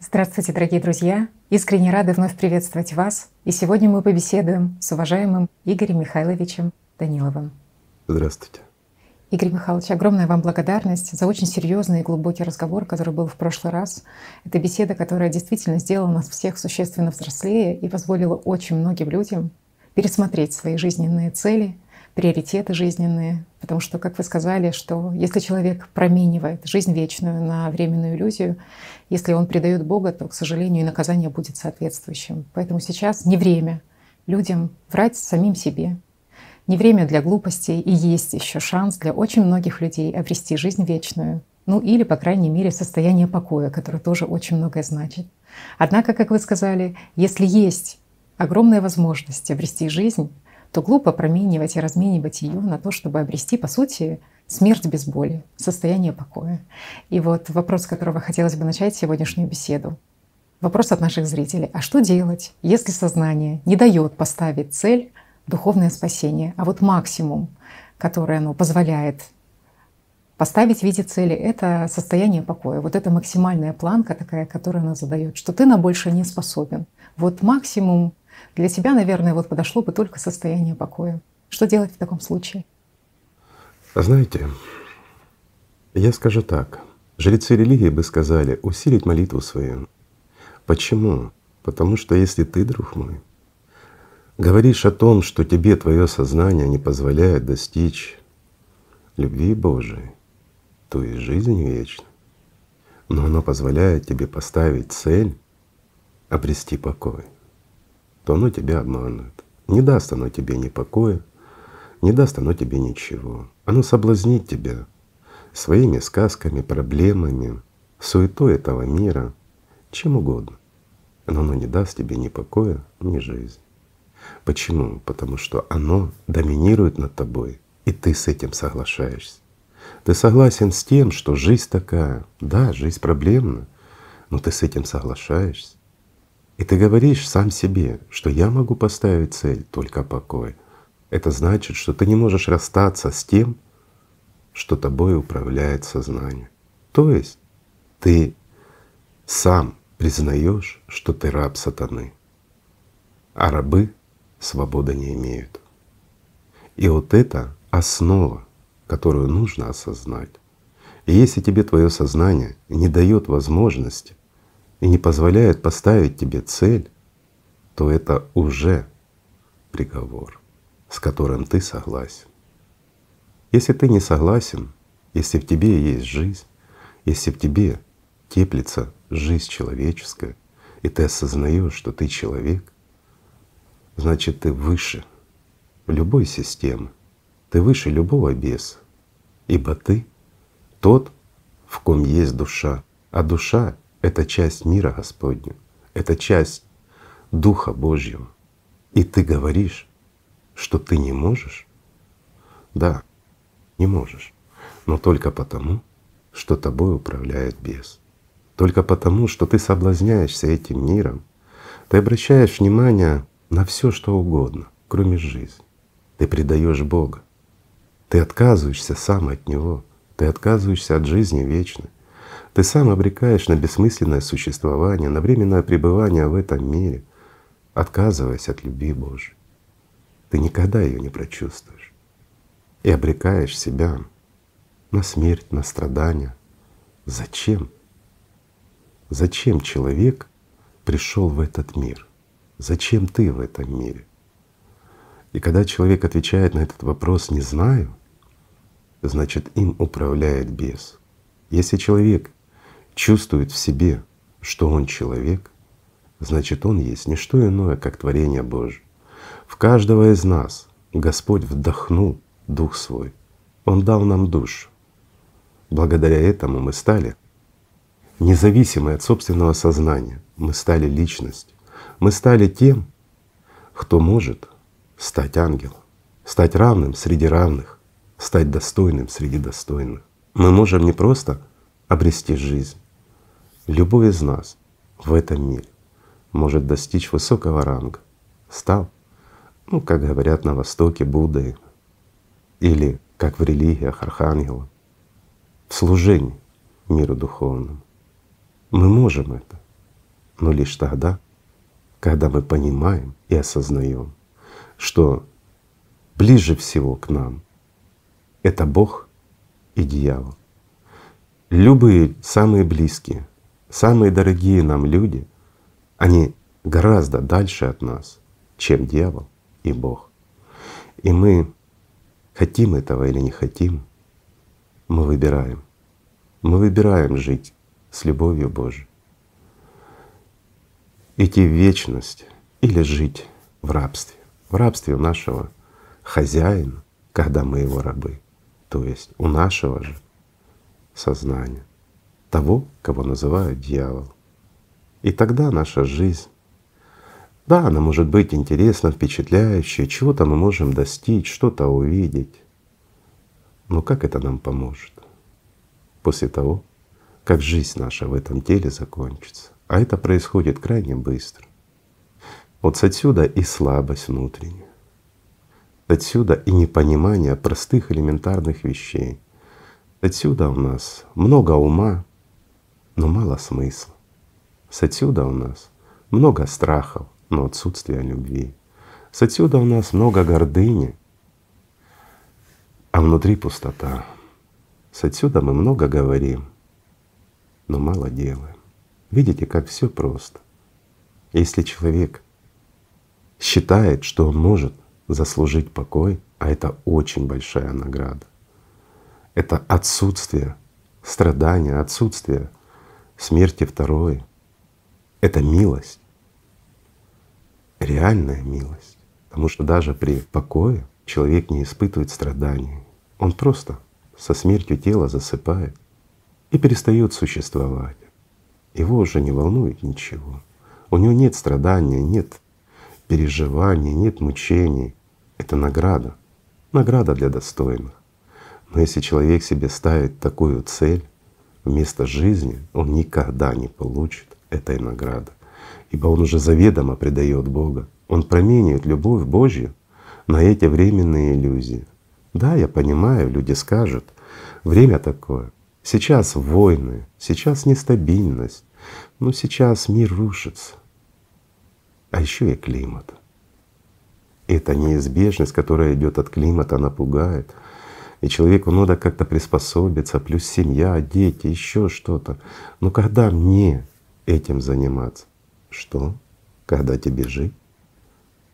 Здравствуйте, дорогие друзья! Искренне рады вновь приветствовать вас. И сегодня мы побеседуем с уважаемым Игорем Михайловичем Даниловым. Здравствуйте. Игорь Михайлович, огромная вам благодарность за очень серьезный и глубокий разговор, который был в прошлый раз. Это беседа, которая действительно сделала нас всех существенно взрослее и позволила очень многим людям пересмотреть свои жизненные цели, приоритеты жизненные. Потому что, как вы сказали, что если человек променивает жизнь вечную на временную иллюзию, если он предает Бога, то, к сожалению, и наказание будет соответствующим. Поэтому сейчас не время людям врать самим себе, не время для глупостей, и есть еще шанс для очень многих людей обрести жизнь вечную. Ну или, по крайней мере, состояние покоя, которое тоже очень многое значит. Однако, как вы сказали, если есть огромная возможность обрести жизнь, то глупо променивать и разменивать ее на то, чтобы обрести, по сути, смерть без боли, состояние покоя. И вот вопрос, с которого хотелось бы начать сегодняшнюю беседу. Вопрос от наших зрителей. А что делать, если сознание не дает поставить цель духовное спасение. А вот максимум, который оно позволяет поставить в виде цели, это состояние покоя. Вот это максимальная планка такая, которую она задает, что ты на больше не способен. Вот максимум для тебя, наверное, вот подошло бы только состояние покоя. Что делать в таком случае? Знаете, я скажу так. Жрецы религии бы сказали усилить молитву свою. Почему? Потому что если ты, друг мой, Говоришь о том, что тебе твое сознание не позволяет достичь любви Божией, то есть жизни вечной, но оно позволяет тебе поставить цель обрести покой, то оно тебя обманывает. Не даст оно тебе ни покоя, не даст оно тебе ничего. Оно соблазнит тебя своими сказками, проблемами, суетой этого мира, чем угодно. Но оно не даст тебе ни покоя, ни жизни. Почему? Потому что оно доминирует над тобой, и ты с этим соглашаешься. Ты согласен с тем, что жизнь такая. Да, жизнь проблемна, но ты с этим соглашаешься. И ты говоришь сам себе, что я могу поставить цель только покой. Это значит, что ты не можешь расстаться с тем, что тобой управляет сознание. То есть ты сам признаешь, что ты раб сатаны, а рабы свободы не имеют. И вот это основа, которую нужно осознать. И если тебе твое сознание не дает возможности и не позволяет поставить тебе цель, то это уже приговор, с которым ты согласен. Если ты не согласен, если в тебе есть жизнь, если в тебе теплится жизнь человеческая, и ты осознаешь, что ты человек, значит ты выше любой системы, ты выше любого беса, ибо ты тот, в ком есть душа, а душа — это часть мира Господня, это часть Духа Божьего. И ты говоришь, что ты не можешь? Да, не можешь, но только потому, что тобой управляет бес. Только потому, что ты соблазняешься этим миром, ты обращаешь внимание на все, что угодно, кроме жизни. Ты предаешь Бога. Ты отказываешься сам от Него. Ты отказываешься от жизни вечной. Ты сам обрекаешь на бессмысленное существование, на временное пребывание в этом мире, отказываясь от любви Божией. Ты никогда ее не прочувствуешь. И обрекаешь себя на смерть, на страдания. Зачем? Зачем человек пришел в этот мир? Зачем ты в этом мире? И когда человек отвечает на этот вопрос «не знаю», значит им управляет бес. Если человек чувствует в себе, что он человек, значит он есть не что иное, как творение Божие. В каждого из нас Господь вдохнул Дух Свой. Он дал нам душу. Благодаря этому мы стали независимы от собственного сознания. Мы стали личностью. Мы стали тем, кто может стать ангелом, стать равным среди равных, стать достойным среди достойных. Мы можем не просто обрести жизнь. Любой из нас в этом мире может достичь высокого ранга, стал, ну, как говорят на Востоке, Буддой, или, как в религиях, архангелом, в служении миру духовному. Мы можем это. но лишь тогда, когда мы понимаем и осознаем, что ближе всего к нам это Бог и дьявол. Любые самые близкие, самые дорогие нам люди, они гораздо дальше от нас, чем дьявол и Бог. И мы хотим этого или не хотим, мы выбираем. Мы выбираем жить с любовью Божией. Идти в вечность или жить в рабстве. В рабстве у нашего хозяина, когда мы его рабы. То есть у нашего же сознания, того, кого называют дьявол. И тогда наша жизнь, да, она может быть интересна, впечатляющая, чего-то мы можем достичь, что-то увидеть. Но как это нам поможет после того, как жизнь наша в этом теле закончится? А это происходит крайне быстро. Вот отсюда и слабость внутренняя. Отсюда и непонимание простых элементарных вещей. Отсюда у нас много ума, но мало смысла. С отсюда у нас много страхов, но отсутствие любви. С отсюда у нас много гордыни, а внутри пустота. С отсюда мы много говорим, но мало делаем. Видите, как все просто. Если человек считает, что он может заслужить покой, а это очень большая награда, это отсутствие страдания, отсутствие смерти второй, это милость, реальная милость. Потому что даже при покое человек не испытывает страданий. Он просто со смертью тела засыпает и перестает существовать. Его уже не волнует ничего. У него нет страдания, нет переживаний, нет мучений. Это награда, награда для достойных. Но если человек себе ставит такую цель вместо жизни, он никогда не получит этой награды. Ибо он уже заведомо предает Бога. Он променяет любовь Божью на эти временные иллюзии. Да, я понимаю, люди скажут, время такое. Сейчас войны, сейчас нестабильность, но сейчас мир рушится. А еще и климат. эта неизбежность, которая идет от климата, она пугает. И человеку надо как-то приспособиться, плюс семья, дети, еще что-то. Но когда мне этим заниматься? Что? Когда тебе жить?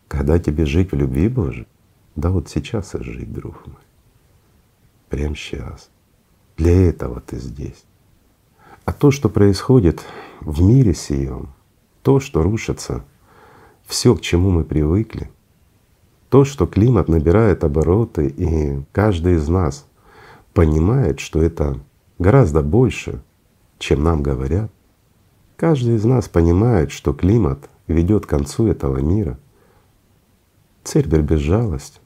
Когда тебе жить в любви Божией? Да вот сейчас и жить, друг мой. Прямо сейчас. Для этого ты здесь. А то, что происходит в мире сием, то, что рушится, все, к чему мы привыкли, то, что климат набирает обороты, и каждый из нас понимает, что это гораздо больше, чем нам говорят. Каждый из нас понимает, что климат ведет к концу этого мира. Цербер без жалости.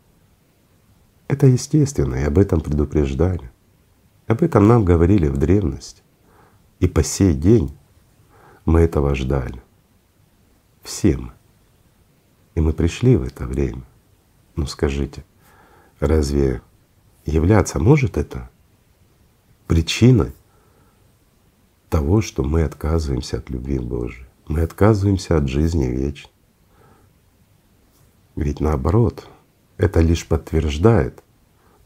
Это естественно, и об этом предупреждали. Об этом нам говорили в древности. И по сей день мы этого ждали. Все мы. И мы пришли в это время. Ну скажите, разве являться может это причиной того, что мы отказываемся от любви Божией? Мы отказываемся от жизни вечной. Ведь наоборот, это лишь подтверждает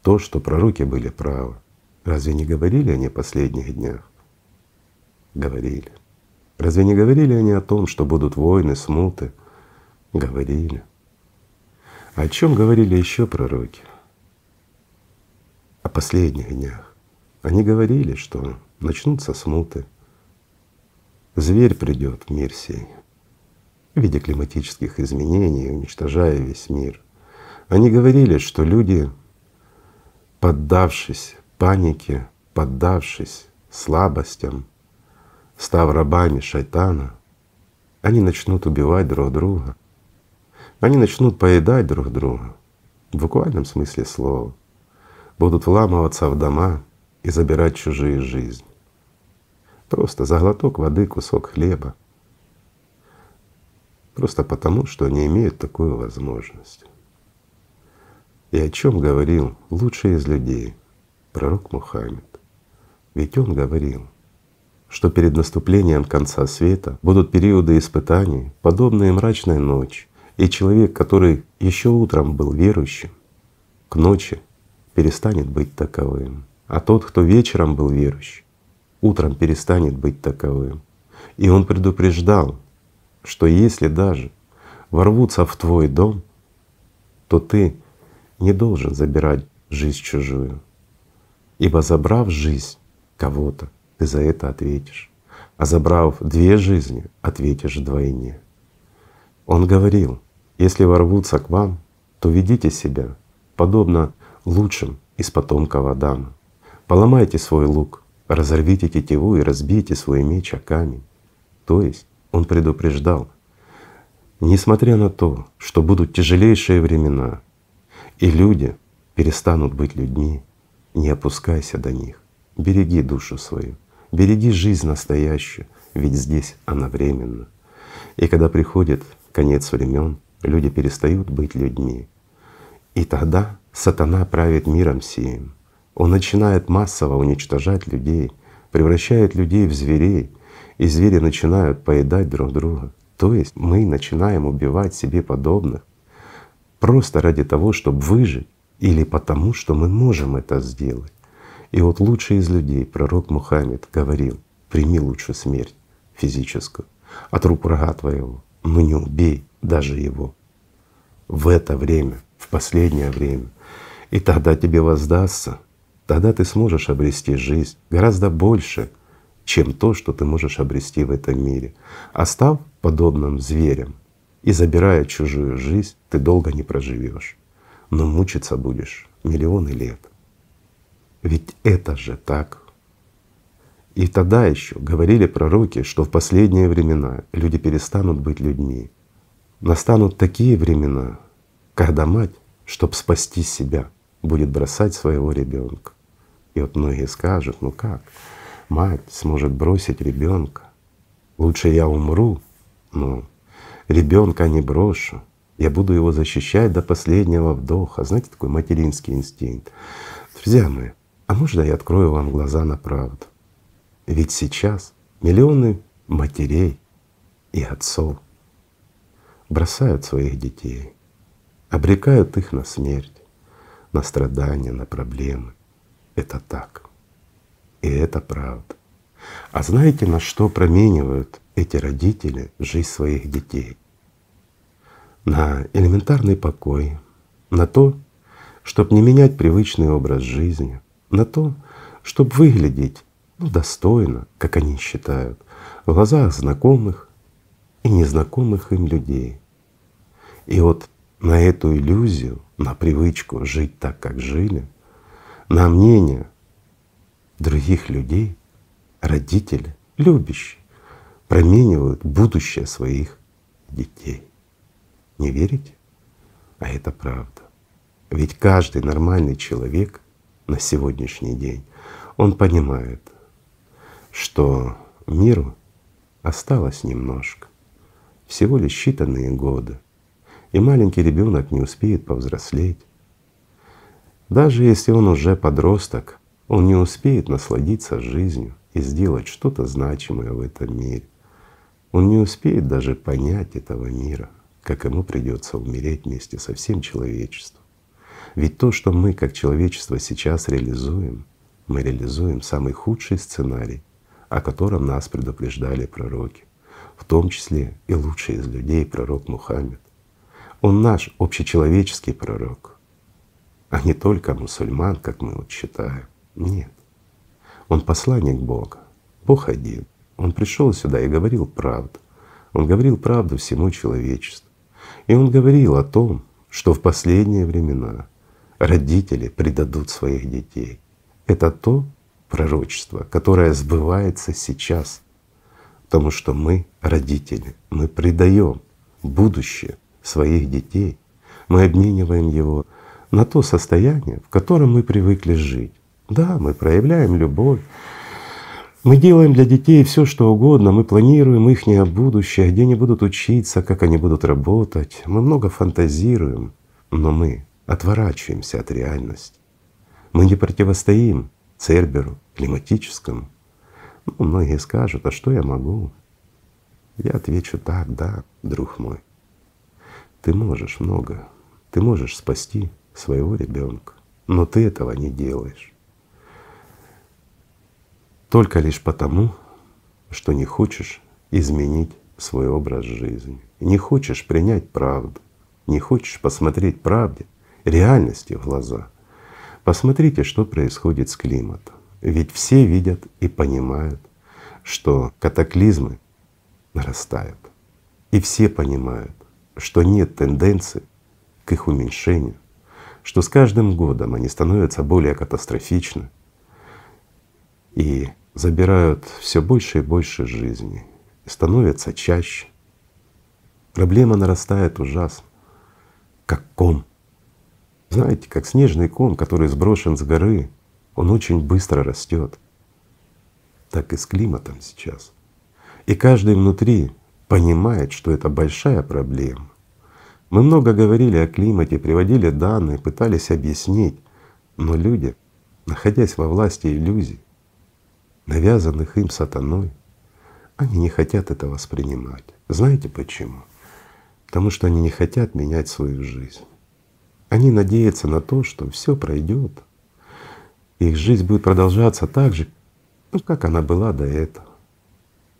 то, что пророки были правы. Разве не говорили они о последних днях? Говорили. Разве не говорили они о том, что будут войны, смуты? Говорили. О чем говорили еще пророки? О последних днях. Они говорили, что начнутся смуты, зверь придет в мир сей в виде климатических изменений, уничтожая весь мир. Они говорили, что люди, поддавшись панике, поддавшись слабостям, став рабами шайтана, они начнут убивать друг друга. Они начнут поедать друг друга, в буквальном смысле слова. Будут вламываться в дома и забирать чужие жизни. Просто за глоток воды, кусок хлеба. Просто потому, что они имеют такую возможность. И о чем говорил лучший из людей, пророк Мухаммед. Ведь он говорил, что перед наступлением конца света будут периоды испытаний, подобные мрачной ночи, и человек, который еще утром был верующим, к ночи перестанет быть таковым. А тот, кто вечером был верующим, утром перестанет быть таковым. И он предупреждал, что если даже ворвутся в твой дом, то ты не должен забирать жизнь чужую. Ибо забрав жизнь кого-то, ты за это ответишь. А забрав две жизни, ответишь вдвойне. Он говорил, если ворвутся к вам, то ведите себя подобно лучшим из потомков Адама. Поломайте свой лук, разорвите тетиву и разбейте свой меч о камень. То есть он предупреждал, несмотря на то, что будут тяжелейшие времена, и люди перестанут быть людьми, не опускайся до них. Береги душу свою, береги жизнь настоящую, ведь здесь она временна. И когда приходит конец времен, люди перестают быть людьми. И тогда сатана правит миром сим. Он начинает массово уничтожать людей, превращает людей в зверей, и звери начинают поедать друг друга. То есть мы начинаем убивать себе подобных просто ради того, чтобы выжить, или потому, что мы можем это сделать. И вот лучший из людей, пророк Мухаммед, говорил, прими лучше смерть физическую от рук врага твоего, но не убей даже его. В это время, в последнее время. И тогда тебе воздастся, тогда ты сможешь обрести жизнь гораздо больше, чем то, что ты можешь обрести в этом мире. А став подобным зверем и забирая чужую жизнь, ты долго не проживешь, но мучиться будешь миллионы лет. Ведь это же так. И тогда еще говорили пророки, что в последние времена люди перестанут быть людьми. Настанут такие времена, когда мать, чтобы спасти себя, будет бросать своего ребенка. И вот многие скажут, ну как, мать сможет бросить ребенка? Лучше я умру, но ребенка не брошу. Я буду его защищать до последнего вдоха. Знаете, такой материнский инстинкт. Друзья мои, а можно я открою вам глаза на правду? Ведь сейчас миллионы матерей и отцов бросают своих детей, обрекают их на смерть, на страдания, на проблемы. Это так. И это правда. А знаете, на что променивают эти родители жизнь своих детей? На элементарный покой, на то, чтобы не менять привычный образ жизни, на то, чтобы выглядеть ну, достойно, как они считают, в глазах знакомых и незнакомых им людей. И вот на эту иллюзию, на привычку жить так, как жили, на мнение других людей, родители, любящие, променивают будущее своих детей. Не верите? А это правда. Ведь каждый нормальный человек на сегодняшний день, он понимает, что миру осталось немножко, всего лишь считанные годы, и маленький ребенок не успеет повзрослеть. Даже если он уже подросток, он не успеет насладиться жизнью и сделать что-то значимое в этом мире. Он не успеет даже понять этого мира, как ему придется умереть вместе со всем человечеством. Ведь то, что мы как человечество сейчас реализуем, мы реализуем самый худший сценарий, о котором нас предупреждали пророки, в том числе и лучший из людей, пророк Мухаммед. Он наш общечеловеческий пророк, а не только мусульман, как мы вот считаем. Нет. Он посланник Бога. Бог один. Он пришел сюда и говорил правду. Он говорил правду всему человечеству. И он говорил о том, что в последние времена родители предадут своих детей. Это то пророчество, которое сбывается сейчас. Потому что мы, родители, мы предаем будущее своих детей, мы обмениваем его на то состояние, в котором мы привыкли жить. Да, мы проявляем любовь, мы делаем для детей все, что угодно, мы планируем их будущее, где они будут учиться, как они будут работать. Мы много фантазируем, но мы отворачиваемся от реальности. Мы не противостоим Церберу, климатическому. Ну, многие скажут, а что я могу? Я отвечу так, да, друг мой. Ты можешь много, ты можешь спасти своего ребенка, но ты этого не делаешь. Только лишь потому, что не хочешь изменить свой образ жизни, не хочешь принять правду, не хочешь посмотреть правде, реальности в глаза. Посмотрите, что происходит с климатом. Ведь все видят и понимают, что катаклизмы нарастают. И все понимают, что нет тенденции к их уменьшению, что с каждым годом они становятся более катастрофичны и забирают все больше и больше жизней, и становятся чаще. Проблема нарастает ужасно, как ком. Знаете, как снежный ком, который сброшен с горы, он очень быстро растет. Так и с климатом сейчас. И каждый внутри понимает, что это большая проблема. Мы много говорили о климате, приводили данные, пытались объяснить, но люди, находясь во власти иллюзий, навязанных им сатаной, они не хотят это воспринимать. Знаете почему? Потому что они не хотят менять свою жизнь. Они надеются на то, что все пройдет, их жизнь будет продолжаться так же, ну, как она была до этого.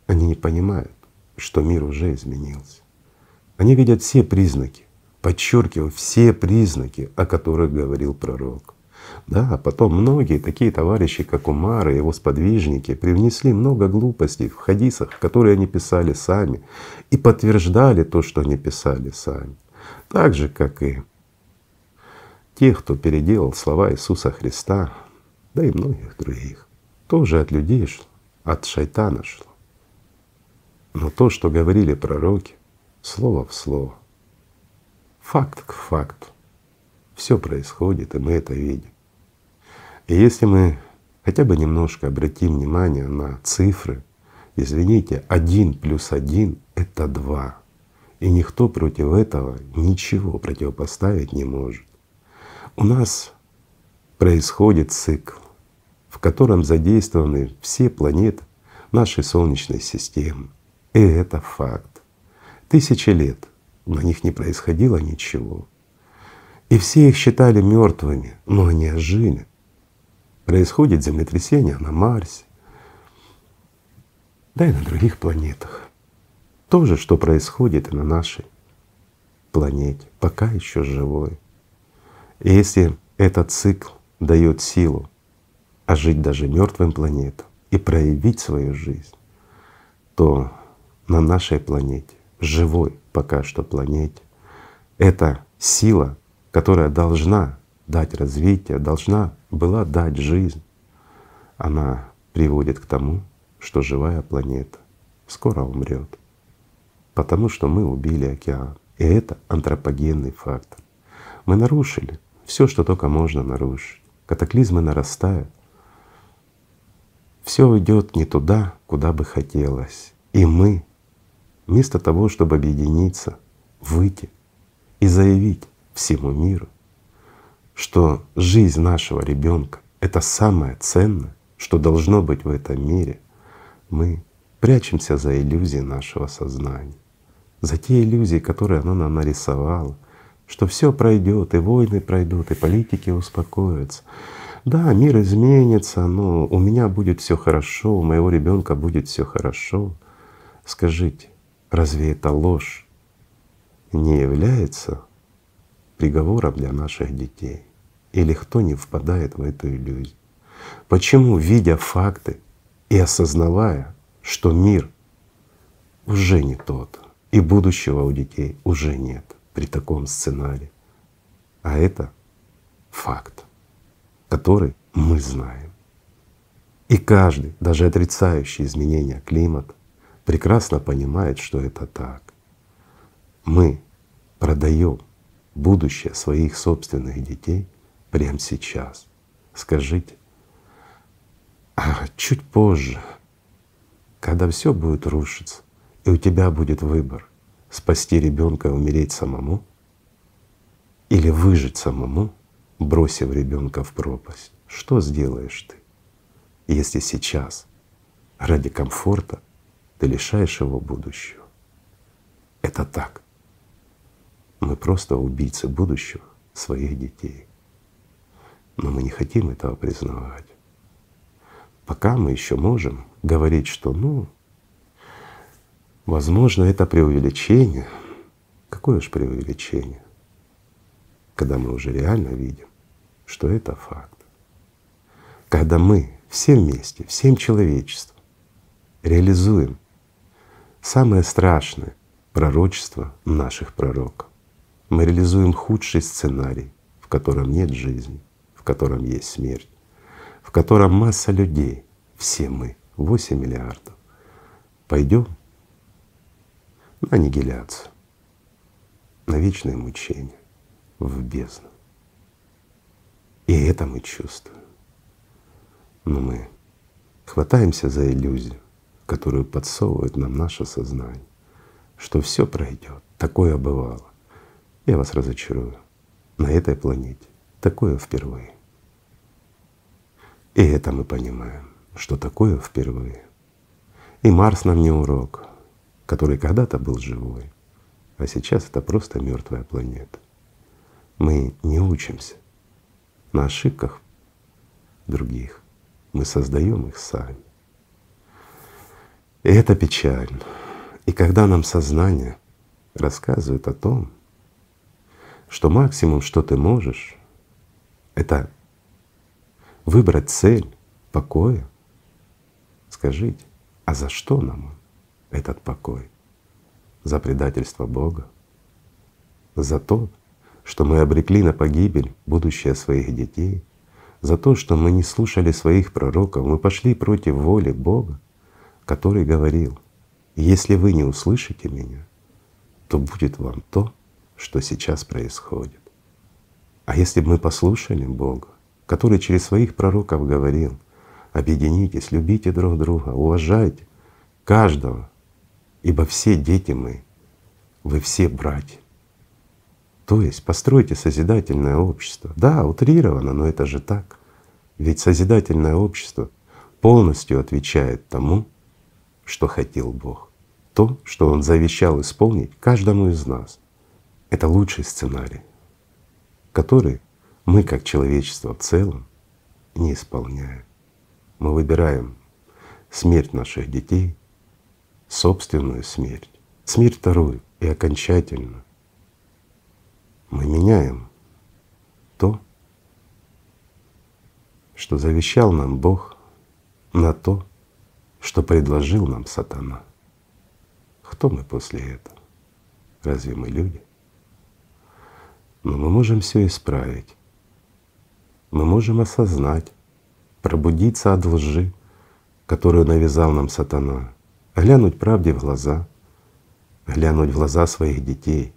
Они не понимают, что мир уже изменился. Они видят все признаки, подчеркиваю, все признаки, о которых говорил пророк. Да, а потом многие такие товарищи, как Умар и его сподвижники, привнесли много глупостей в хадисах, которые они писали сами, и подтверждали то, что они писали сами. Так же, как и те, кто переделал слова Иисуса Христа, да и многих других, тоже от людей шло, от шайтана шло. Но то, что говорили пророки, слово в слово, факт к факту, все происходит, и мы это видим. И если мы хотя бы немножко обратим внимание на цифры, извините, один плюс один — это два. И никто против этого ничего противопоставить не может. У нас происходит цикл в котором задействованы все планеты нашей Солнечной системы. И это факт. Тысячи лет на них не происходило ничего. И все их считали мертвыми, но они ожили. Происходит землетрясение на Марсе, да и на других планетах. То же, что происходит и на нашей планете, пока еще живой. И если этот цикл дает силу а жить даже мертвым планетам и проявить свою жизнь, то на нашей планете, живой пока что планете, эта сила, которая должна дать развитие, должна была дать жизнь, она приводит к тому, что живая планета скоро умрет, потому что мы убили океан. И это антропогенный фактор. Мы нарушили все, что только можно нарушить. Катаклизмы нарастают, все идет не туда, куда бы хотелось. И мы, вместо того, чтобы объединиться, выйти и заявить всему миру, что жизнь нашего ребенка — это самое ценное, что должно быть в этом мире, мы прячемся за иллюзии нашего сознания, за те иллюзии, которые оно нам нарисовало, что все пройдет, и войны пройдут, и политики успокоятся. Да, мир изменится, но у меня будет все хорошо, у моего ребенка будет все хорошо. Скажите, разве эта ложь не является приговором для наших детей? Или кто не впадает в эту иллюзию? Почему, видя факты и осознавая, что мир уже не тот, и будущего у детей уже нет при таком сценарии, а это факт который мы знаем. И каждый, даже отрицающий изменения климата, прекрасно понимает, что это так. Мы продаем будущее своих собственных детей прямо сейчас. Скажите, а чуть позже, когда все будет рушиться, и у тебя будет выбор спасти ребенка и умереть самому, или выжить самому, бросив ребенка в пропасть, что сделаешь ты, если сейчас ради комфорта ты лишаешь его будущего. Это так. Мы просто убийцы будущего своих детей. Но мы не хотим этого признавать. Пока мы еще можем говорить, что ну, возможно, это преувеличение. Какое уж преувеличение, когда мы уже реально видим, что это факт. Когда мы все вместе, всем человечеством реализуем самое страшное пророчество наших пророков. Мы реализуем худший сценарий, в котором нет жизни, в котором есть смерть, в котором масса людей, все мы, 8 миллиардов, пойдем на аннигиляцию, на вечное мучение, в бездну. И это мы чувствуем. Но мы хватаемся за иллюзию, которую подсовывает нам наше сознание, что все пройдет. Такое бывало. Я вас разочарую. На этой планете такое впервые. И это мы понимаем, что такое впервые. И Марс нам не урок, который когда-то был живой, а сейчас это просто мертвая планета. Мы не учимся на ошибках других. Мы создаем их сами. И это печально. И когда нам сознание рассказывает о том, что максимум, что ты можешь, это выбрать цель покоя. Скажите, а за что нам этот покой? За предательство Бога? За то, что мы обрекли на погибель будущее своих детей? За то, что мы не слушали своих пророков, мы пошли против воли Бога, который говорил, если вы не услышите меня, то будет вам то, что сейчас происходит. А если бы мы послушали Бога, который через своих пророков говорил, объединитесь, любите друг друга, уважайте каждого, ибо все дети мы, вы все братья. То есть постройте созидательное общество. Да, утрировано, но это же так. Ведь созидательное общество полностью отвечает тому, что хотел Бог, то, что Он завещал исполнить каждому из нас. Это лучший сценарий, который мы как человечество в целом не исполняем. Мы выбираем смерть наших детей, собственную смерть, смерть вторую и окончательно. Мы меняем то, что завещал нам Бог, на то, что предложил нам сатана. Кто мы после этого? Разве мы люди? Но мы можем все исправить. Мы можем осознать, пробудиться от лжи, которую навязал нам сатана, глянуть правде в глаза, глянуть в глаза своих детей,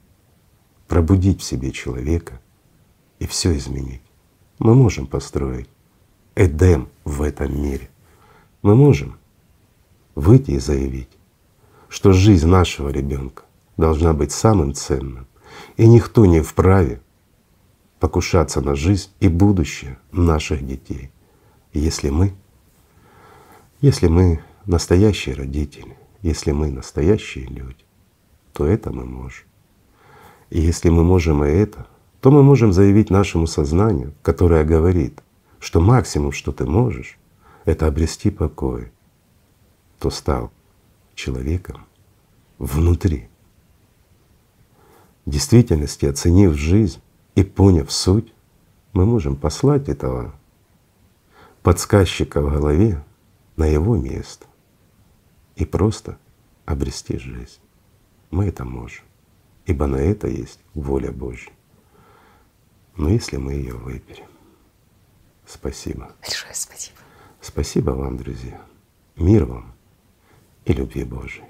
пробудить в себе человека и все изменить. Мы можем построить Эдем в этом мире. Мы можем выйти и заявить, что жизнь нашего ребенка должна быть самым ценным, и никто не вправе покушаться на жизнь и будущее наших детей, если мы, если мы настоящие родители, если мы настоящие люди, то это мы можем. И если мы можем и это, то мы можем заявить нашему сознанию, которое говорит, что максимум, что ты можешь, это обрести покой, кто стал человеком внутри. В действительности, оценив жизнь и поняв суть, мы можем послать этого подсказчика в голове на его место и просто обрести жизнь. Мы это можем, ибо на это есть воля Божья. Но если мы ее выберем. Спасибо. Большое спасибо. Спасибо вам, друзья. Мир вам и любви Божией.